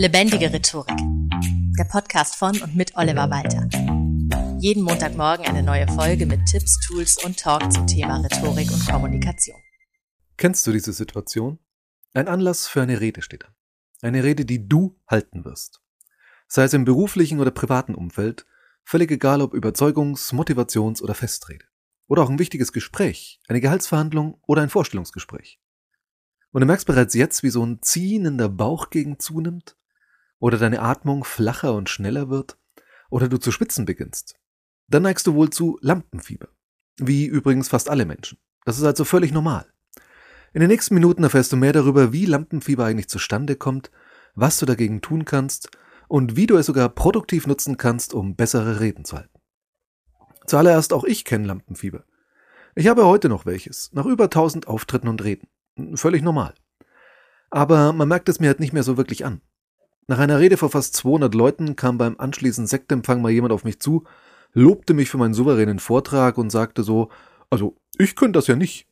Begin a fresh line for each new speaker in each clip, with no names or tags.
Lebendige Rhetorik. Der Podcast von und mit Oliver Walter. Jeden Montagmorgen eine neue Folge mit Tipps, Tools und Talk zum Thema Rhetorik und Kommunikation.
Kennst du diese Situation? Ein Anlass für eine Rede steht an. Eine Rede, die du halten wirst. Sei es im beruflichen oder privaten Umfeld, völlig egal ob Überzeugungs-, Motivations- oder Festrede. Oder auch ein wichtiges Gespräch, eine Gehaltsverhandlung oder ein Vorstellungsgespräch. Und du merkst bereits jetzt, wie so ein Ziehen in der Bauchgegend zunimmt, oder deine Atmung flacher und schneller wird, oder du zu schwitzen beginnst. Dann neigst du wohl zu Lampenfieber. Wie übrigens fast alle Menschen. Das ist also völlig normal. In den nächsten Minuten erfährst du mehr darüber, wie Lampenfieber eigentlich zustande kommt, was du dagegen tun kannst und wie du es sogar produktiv nutzen kannst, um bessere Reden zu halten. Zuallererst auch ich kenne Lampenfieber. Ich habe heute noch welches, nach über 1000 Auftritten und Reden. Völlig normal. Aber man merkt es mir halt nicht mehr so wirklich an. Nach einer Rede vor fast 200 Leuten kam beim anschließenden Sektempfang mal jemand auf mich zu, lobte mich für meinen souveränen Vortrag und sagte so, also ich könnte das ja nicht.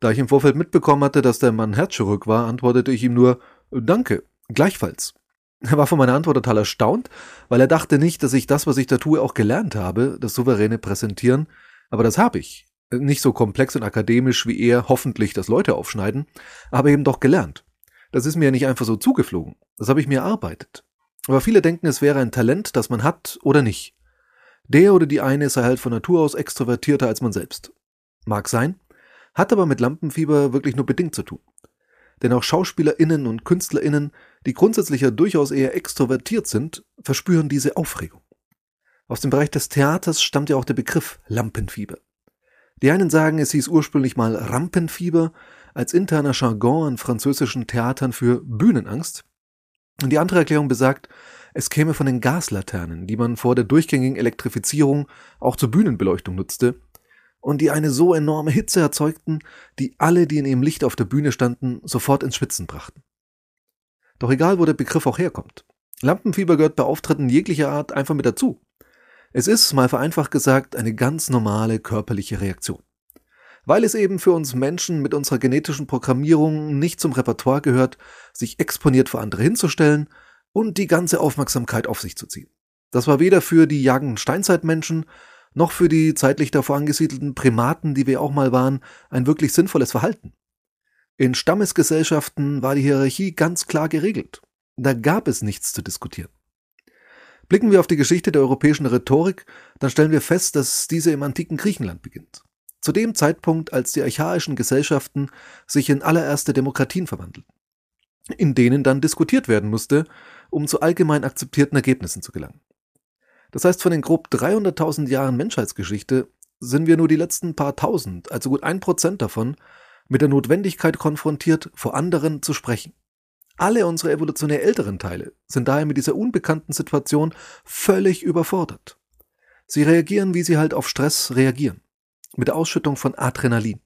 Da ich im Vorfeld mitbekommen hatte, dass der Mann herzchirurg war, antwortete ich ihm nur, danke, gleichfalls. Er war von meiner Antwort total erstaunt, weil er dachte nicht, dass ich das, was ich da tue, auch gelernt habe, das souveräne Präsentieren, aber das habe ich nicht so komplex und akademisch wie er hoffentlich das Leute aufschneiden, aber eben doch gelernt. Das ist mir ja nicht einfach so zugeflogen. Das habe ich mir erarbeitet. Aber viele denken, es wäre ein Talent, das man hat oder nicht. Der oder die eine sei halt von Natur aus extrovertierter als man selbst. Mag sein, hat aber mit Lampenfieber wirklich nur bedingt zu tun. Denn auch SchauspielerInnen und KünstlerInnen, die grundsätzlich ja durchaus eher extrovertiert sind, verspüren diese Aufregung. Aus dem Bereich des Theaters stammt ja auch der Begriff Lampenfieber. Die einen sagen, es hieß ursprünglich mal Rampenfieber als interner Jargon an französischen Theatern für Bühnenangst. Und die andere Erklärung besagt, es käme von den Gaslaternen, die man vor der durchgängigen Elektrifizierung auch zur Bühnenbeleuchtung nutzte und die eine so enorme Hitze erzeugten, die alle, die in ihrem Licht auf der Bühne standen, sofort ins Schwitzen brachten. Doch egal, wo der Begriff auch herkommt. Lampenfieber gehört bei Auftritten jeglicher Art einfach mit dazu. Es ist, mal vereinfacht gesagt, eine ganz normale körperliche Reaktion. Weil es eben für uns Menschen mit unserer genetischen Programmierung nicht zum Repertoire gehört, sich exponiert vor andere hinzustellen und die ganze Aufmerksamkeit auf sich zu ziehen. Das war weder für die jagenden Steinzeitmenschen noch für die zeitlich davor angesiedelten Primaten, die wir auch mal waren, ein wirklich sinnvolles Verhalten. In Stammesgesellschaften war die Hierarchie ganz klar geregelt. Da gab es nichts zu diskutieren. Blicken wir auf die Geschichte der europäischen Rhetorik, dann stellen wir fest, dass diese im antiken Griechenland beginnt. Zu dem Zeitpunkt, als die archaischen Gesellschaften sich in allererste Demokratien verwandelten, in denen dann diskutiert werden musste, um zu allgemein akzeptierten Ergebnissen zu gelangen. Das heißt, von den grob 300.000 Jahren Menschheitsgeschichte sind wir nur die letzten paar tausend, also gut ein Prozent davon, mit der Notwendigkeit konfrontiert, vor anderen zu sprechen. Alle unsere evolutionär älteren Teile sind daher mit dieser unbekannten Situation völlig überfordert. Sie reagieren, wie sie halt auf Stress reagieren. Mit der Ausschüttung von Adrenalin.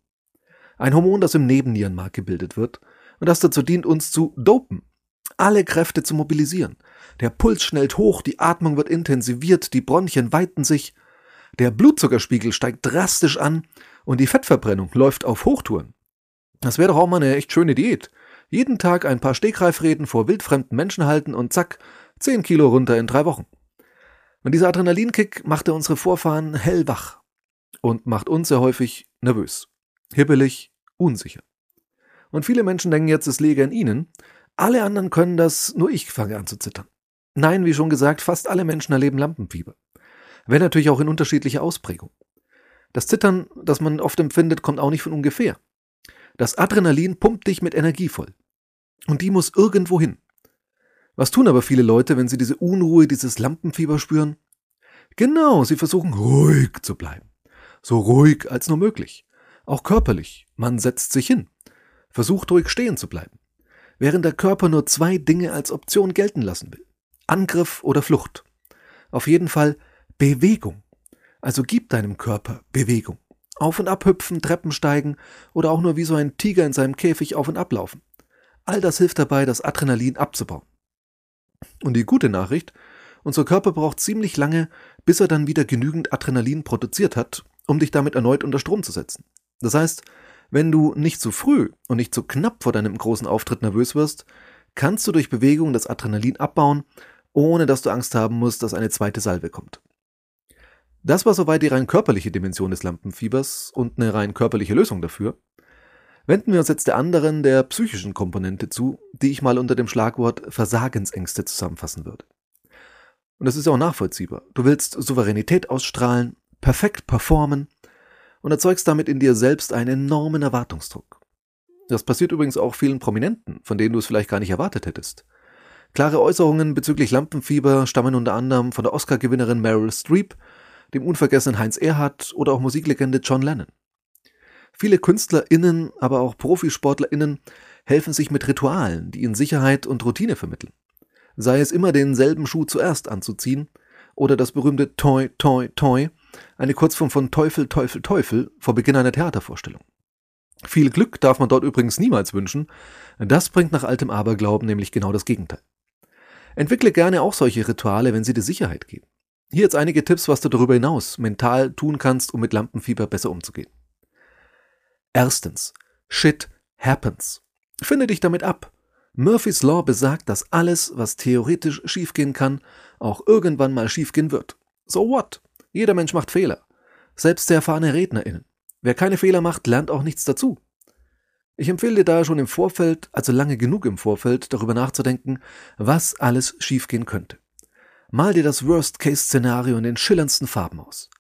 Ein Hormon, das im Nebennierenmark gebildet wird und das dazu dient, uns zu dopen. Alle Kräfte zu mobilisieren. Der Puls schnellt hoch, die Atmung wird intensiviert, die Bronchien weiten sich, der Blutzuckerspiegel steigt drastisch an und die Fettverbrennung läuft auf Hochtouren. Das wäre doch auch mal eine echt schöne Diät. Jeden Tag ein paar Stegreifreden vor wildfremden Menschen halten und zack, 10 Kilo runter in drei Wochen. Und dieser Adrenalinkick machte unsere Vorfahren hellwach und macht uns sehr häufig nervös, hibbelig, unsicher. Und viele Menschen denken jetzt, es läge an ihnen. Alle anderen können das, nur ich fange an zu zittern. Nein, wie schon gesagt, fast alle Menschen erleben Lampenfieber. Wenn natürlich auch in unterschiedlicher Ausprägung. Das Zittern, das man oft empfindet, kommt auch nicht von ungefähr. Das Adrenalin pumpt dich mit Energie voll. Und die muss irgendwo hin. Was tun aber viele Leute, wenn sie diese Unruhe, dieses Lampenfieber spüren? Genau, sie versuchen ruhig zu bleiben. So ruhig als nur möglich. Auch körperlich. Man setzt sich hin. Versucht ruhig stehen zu bleiben. Während der Körper nur zwei Dinge als Option gelten lassen will. Angriff oder Flucht. Auf jeden Fall Bewegung. Also gib deinem Körper Bewegung. Auf und ab hüpfen, Treppen steigen oder auch nur wie so ein Tiger in seinem Käfig auf und ablaufen. All das hilft dabei, das Adrenalin abzubauen. Und die gute Nachricht, unser Körper braucht ziemlich lange, bis er dann wieder genügend Adrenalin produziert hat, um dich damit erneut unter Strom zu setzen. Das heißt, wenn du nicht zu früh und nicht zu knapp vor deinem großen Auftritt nervös wirst, kannst du durch Bewegung das Adrenalin abbauen, ohne dass du Angst haben musst, dass eine zweite Salve kommt. Das war soweit die rein körperliche Dimension des Lampenfiebers und eine rein körperliche Lösung dafür. Wenden wir uns jetzt der anderen, der psychischen Komponente zu, die ich mal unter dem Schlagwort Versagensängste zusammenfassen würde. Und das ist auch nachvollziehbar. Du willst Souveränität ausstrahlen, perfekt performen und erzeugst damit in dir selbst einen enormen Erwartungsdruck. Das passiert übrigens auch vielen Prominenten, von denen du es vielleicht gar nicht erwartet hättest. Klare Äußerungen bezüglich Lampenfieber stammen unter anderem von der Oscar-Gewinnerin Meryl Streep dem unvergessenen Heinz Erhardt oder auch Musiklegende John Lennon. Viele KünstlerInnen, aber auch ProfisportlerInnen helfen sich mit Ritualen, die ihnen Sicherheit und Routine vermitteln. Sei es immer denselben Schuh zuerst anzuziehen oder das berühmte Toi, Toi, Toi, eine Kurzform von Teufel, Teufel, Teufel vor Beginn einer Theatervorstellung. Viel Glück darf man dort übrigens niemals wünschen, das bringt nach altem Aberglauben nämlich genau das Gegenteil. Entwickle gerne auch solche Rituale, wenn sie dir Sicherheit geben. Hier jetzt einige Tipps, was du darüber hinaus mental tun kannst, um mit Lampenfieber besser umzugehen. Erstens. Shit happens. Finde dich damit ab. Murphys Law besagt, dass alles, was theoretisch schiefgehen kann, auch irgendwann mal schiefgehen wird. So what? Jeder Mensch macht Fehler. Selbst sehr erfahrene RednerInnen. Wer keine Fehler macht, lernt auch nichts dazu. Ich empfehle dir daher schon im Vorfeld, also lange genug im Vorfeld, darüber nachzudenken, was alles schiefgehen könnte. Mal dir das Worst-Case-Szenario in den schillerndsten Farben aus.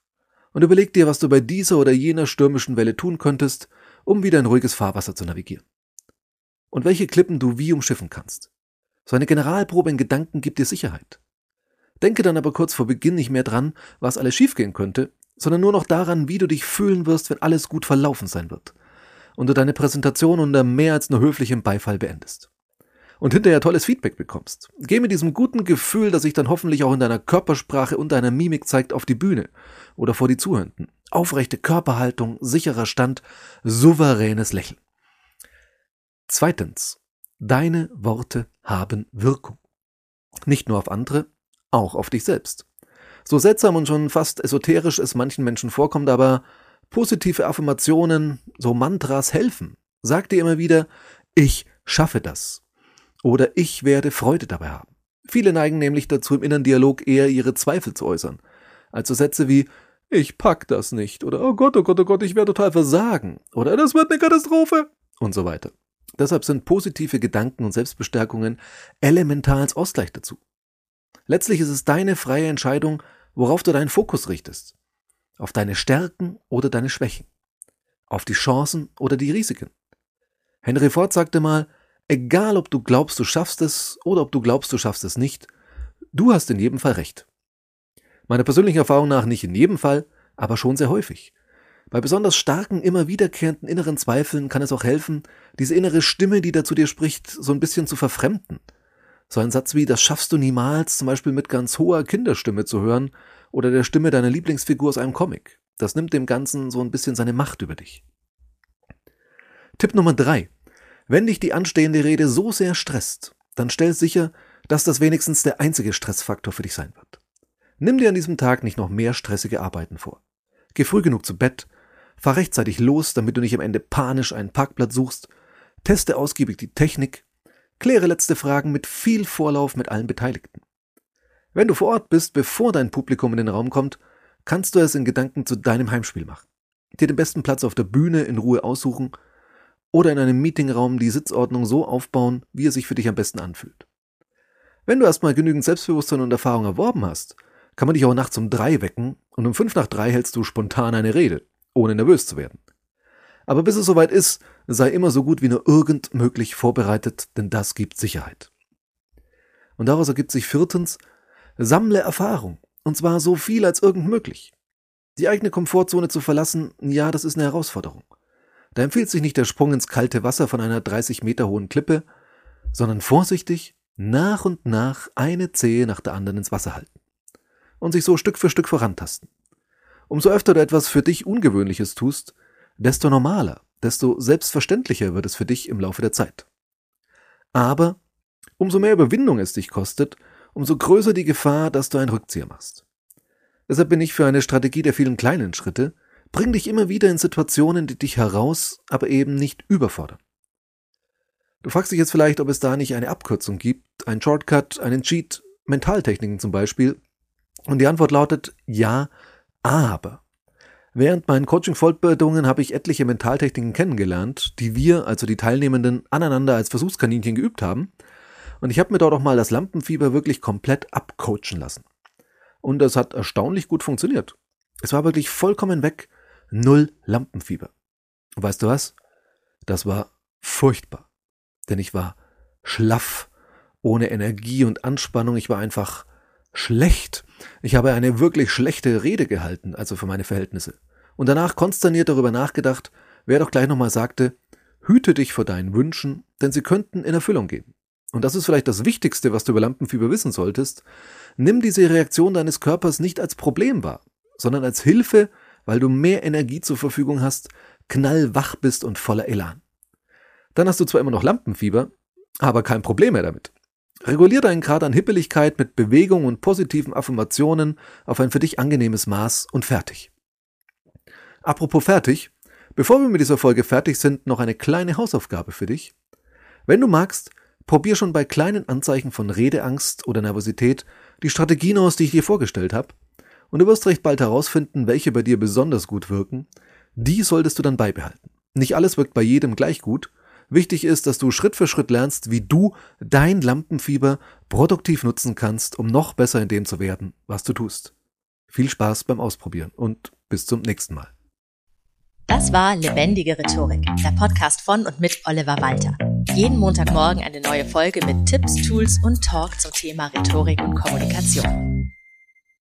Und überleg dir, was du bei dieser oder jener stürmischen Welle tun könntest, um wieder in ruhiges Fahrwasser zu navigieren. Und welche Klippen du wie umschiffen kannst. So eine Generalprobe in Gedanken gibt dir Sicherheit. Denke dann aber kurz vor Beginn nicht mehr dran, was alles schiefgehen könnte, sondern nur noch daran, wie du dich fühlen wirst, wenn alles gut verlaufen sein wird und du deine Präsentation unter mehr als nur höflichem Beifall beendest und hinterher tolles Feedback bekommst. Geh mit diesem guten Gefühl, das sich dann hoffentlich auch in deiner Körpersprache und deiner Mimik zeigt, auf die Bühne oder vor die Zuhörenden. Aufrechte Körperhaltung, sicherer Stand, souveränes Lächeln. Zweitens. Deine Worte haben Wirkung. Nicht nur auf andere, auch auf dich selbst. So seltsam und schon fast esoterisch es manchen Menschen vorkommt, aber positive Affirmationen, so Mantras helfen. Sag dir immer wieder, ich schaffe das. Oder ich werde Freude dabei haben. Viele neigen nämlich dazu, im inneren Dialog eher ihre Zweifel zu äußern. Also Sätze wie ich pack das nicht oder oh Gott, oh Gott, oh Gott, ich werde total versagen oder das wird eine Katastrophe und so weiter. Deshalb sind positive Gedanken und Selbstbestärkungen elementar als Ausgleich dazu. Letztlich ist es deine freie Entscheidung, worauf du deinen Fokus richtest. Auf deine Stärken oder deine Schwächen. Auf die Chancen oder die Risiken. Henry Ford sagte mal, Egal, ob du glaubst, du schaffst es oder ob du glaubst, du schaffst es nicht, du hast in jedem Fall recht. Meiner persönlichen Erfahrung nach nicht in jedem Fall, aber schon sehr häufig. Bei besonders starken, immer wiederkehrenden inneren Zweifeln kann es auch helfen, diese innere Stimme, die da zu dir spricht, so ein bisschen zu verfremden. So ein Satz wie, das schaffst du niemals, zum Beispiel mit ganz hoher Kinderstimme zu hören oder der Stimme deiner Lieblingsfigur aus einem Comic. Das nimmt dem Ganzen so ein bisschen seine Macht über dich. Tipp Nummer drei. Wenn dich die anstehende Rede so sehr stresst, dann stell sicher, dass das wenigstens der einzige Stressfaktor für dich sein wird. Nimm dir an diesem Tag nicht noch mehr stressige Arbeiten vor. Geh früh genug zu Bett, fahr rechtzeitig los, damit du nicht am Ende panisch einen Parkplatz suchst, teste ausgiebig die Technik, kläre letzte Fragen mit viel Vorlauf mit allen Beteiligten. Wenn du vor Ort bist, bevor dein Publikum in den Raum kommt, kannst du es in Gedanken zu deinem Heimspiel machen. Dir den besten Platz auf der Bühne in Ruhe aussuchen oder in einem Meetingraum die Sitzordnung so aufbauen, wie er sich für dich am besten anfühlt. Wenn du erstmal genügend Selbstbewusstsein und Erfahrung erworben hast, kann man dich auch nachts um drei wecken und um fünf nach drei hältst du spontan eine Rede, ohne nervös zu werden. Aber bis es soweit ist, sei immer so gut wie nur irgend möglich vorbereitet, denn das gibt Sicherheit. Und daraus ergibt sich viertens, sammle Erfahrung, und zwar so viel als irgend möglich. Die eigene Komfortzone zu verlassen, ja, das ist eine Herausforderung. Da empfiehlt sich nicht der Sprung ins kalte Wasser von einer 30 Meter hohen Klippe, sondern vorsichtig nach und nach eine Zehe nach der anderen ins Wasser halten und sich so Stück für Stück vorantasten. Umso öfter du etwas für dich Ungewöhnliches tust, desto normaler, desto selbstverständlicher wird es für dich im Laufe der Zeit. Aber umso mehr Überwindung es dich kostet, umso größer die Gefahr, dass du einen Rückzieher machst. Deshalb bin ich für eine Strategie der vielen kleinen Schritte, Bring dich immer wieder in Situationen, die dich heraus, aber eben nicht überfordern. Du fragst dich jetzt vielleicht, ob es da nicht eine Abkürzung gibt, einen Shortcut, einen Cheat, Mentaltechniken zum Beispiel. Und die Antwort lautet ja, aber. Während meinen Coaching-Fortbildungen habe ich etliche Mentaltechniken kennengelernt, die wir, also die Teilnehmenden, aneinander als Versuchskaninchen geübt haben. Und ich habe mir dort auch mal das Lampenfieber wirklich komplett abcoachen lassen. Und das hat erstaunlich gut funktioniert. Es war wirklich vollkommen weg. Null Lampenfieber. Und weißt du was? Das war furchtbar. Denn ich war schlaff, ohne Energie und Anspannung. Ich war einfach schlecht. Ich habe eine wirklich schlechte Rede gehalten, also für meine Verhältnisse. Und danach konsterniert darüber nachgedacht, wer doch gleich nochmal sagte, hüte dich vor deinen Wünschen, denn sie könnten in Erfüllung gehen. Und das ist vielleicht das Wichtigste, was du über Lampenfieber wissen solltest. Nimm diese Reaktion deines Körpers nicht als Problem wahr, sondern als Hilfe, weil du mehr Energie zur Verfügung hast, knallwach bist und voller Elan. Dann hast du zwar immer noch Lampenfieber, aber kein Problem mehr damit. Regulier deinen Grad an Hippeligkeit mit Bewegung und positiven Affirmationen auf ein für dich angenehmes Maß und fertig. Apropos fertig, bevor wir mit dieser Folge fertig sind, noch eine kleine Hausaufgabe für dich. Wenn du magst, probier schon bei kleinen Anzeichen von Redeangst oder Nervosität die Strategien aus, die ich dir vorgestellt habe, und du wirst recht bald herausfinden, welche bei dir besonders gut wirken. Die solltest du dann beibehalten. Nicht alles wirkt bei jedem gleich gut, Wichtig ist, dass du Schritt für Schritt lernst, wie du dein Lampenfieber produktiv nutzen kannst, um noch besser in dem zu werden, was du tust. Viel Spaß beim Ausprobieren und bis zum nächsten Mal.
Das war Lebendige Rhetorik, der Podcast von und mit Oliver Walter. Jeden Montagmorgen eine neue Folge mit Tipps, Tools und Talk zum Thema Rhetorik und Kommunikation.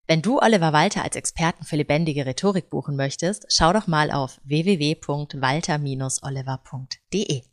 Wenn du Oliver Walter als Experten für lebendige Rhetorik buchen möchtest, schau doch mal auf www.walter-oliver.de.